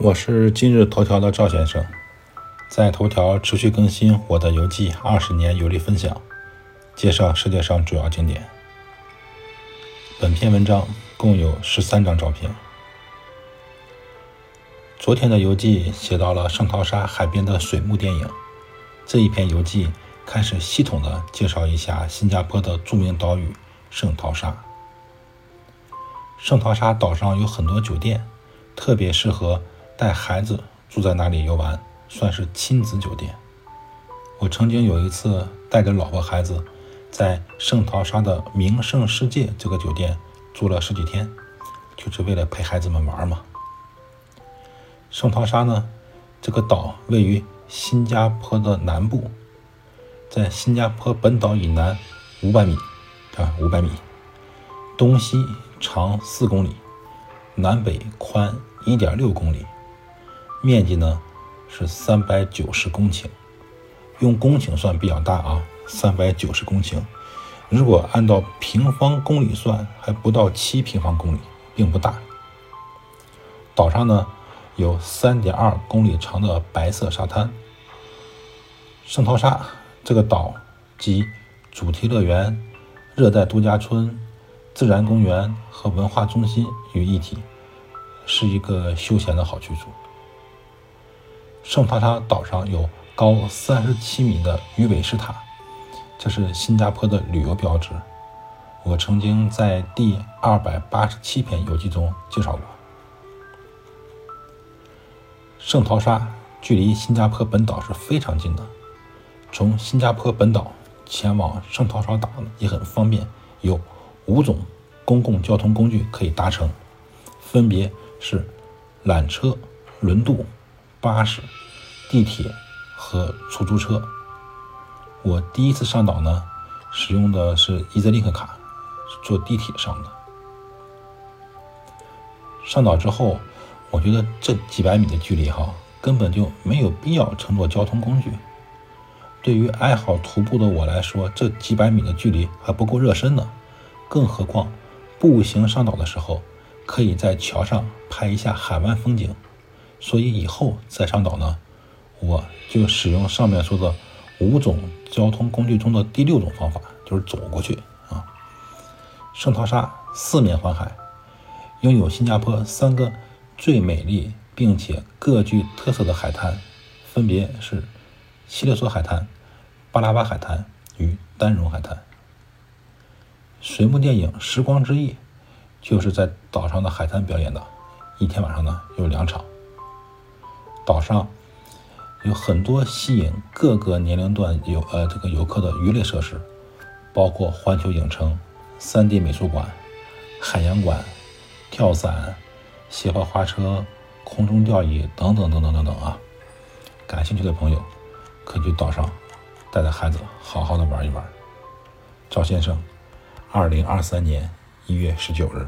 我是今日头条的赵先生，在头条持续更新我的游记二十年游历分享，介绍世界上主要景点。本篇文章共有十三张照片。昨天的游记写到了圣淘沙海边的水幕电影，这一篇游记开始系统的介绍一下新加坡的著名岛屿圣淘沙。圣淘沙岛上有很多酒店，特别适合。带孩子住在哪里游玩，算是亲子酒店。我曾经有一次带着老婆孩子，在圣淘沙的名胜世界这个酒店住了十几天，就是为了陪孩子们玩嘛。圣淘沙呢，这个岛位于新加坡的南部，在新加坡本岛以南五百米啊，五百米，东西长四公里，南北宽一点六公里。面积呢是三百九十公顷，用公顷算比较大啊，三百九十公顷。如果按照平方公里算，还不到七平方公里，并不大。岛上呢有三点二公里长的白色沙滩。圣淘沙这个岛集主题乐园、热带度假村、自然公园和文化中心于一体，是一个休闲的好去处。圣淘沙岛上有高三十七米的鱼尾狮塔，这是新加坡的旅游标志。我曾经在第二百八十七篇游记中介绍过。圣淘沙距离新加坡本岛是非常近的，从新加坡本岛前往圣淘沙岛也很方便，有五种公共交通工具可以搭乘，分别是缆车、轮渡。巴士、地铁和出租车。我第一次上岛呢，使用的是 EasyLink 卡，坐地铁上的。上岛之后，我觉得这几百米的距离哈，根本就没有必要乘坐交通工具。对于爱好徒步的我来说，这几百米的距离还不够热身呢。更何况，步行上岛的时候，可以在桥上拍一下海湾风景。所以以后再上岛呢，我就使用上面说的五种交通工具中的第六种方法，就是走过去啊。圣淘沙四面环海，拥有新加坡三个最美丽并且各具特色的海滩，分别是西勒索海滩、巴拉巴海滩与丹绒海滩。水幕电影《时光之翼》就是在岛上的海滩表演的，一天晚上呢有两场。岛上有很多吸引各个年龄段游呃这个游客的娱乐设施，包括环球影城、三 D 美术馆、海洋馆、跳伞、斜坡滑车、空中吊椅等等等等等等啊！感兴趣的朋友可以去岛上带着孩子好好的玩一玩。赵先生，二零二三年一月十九日。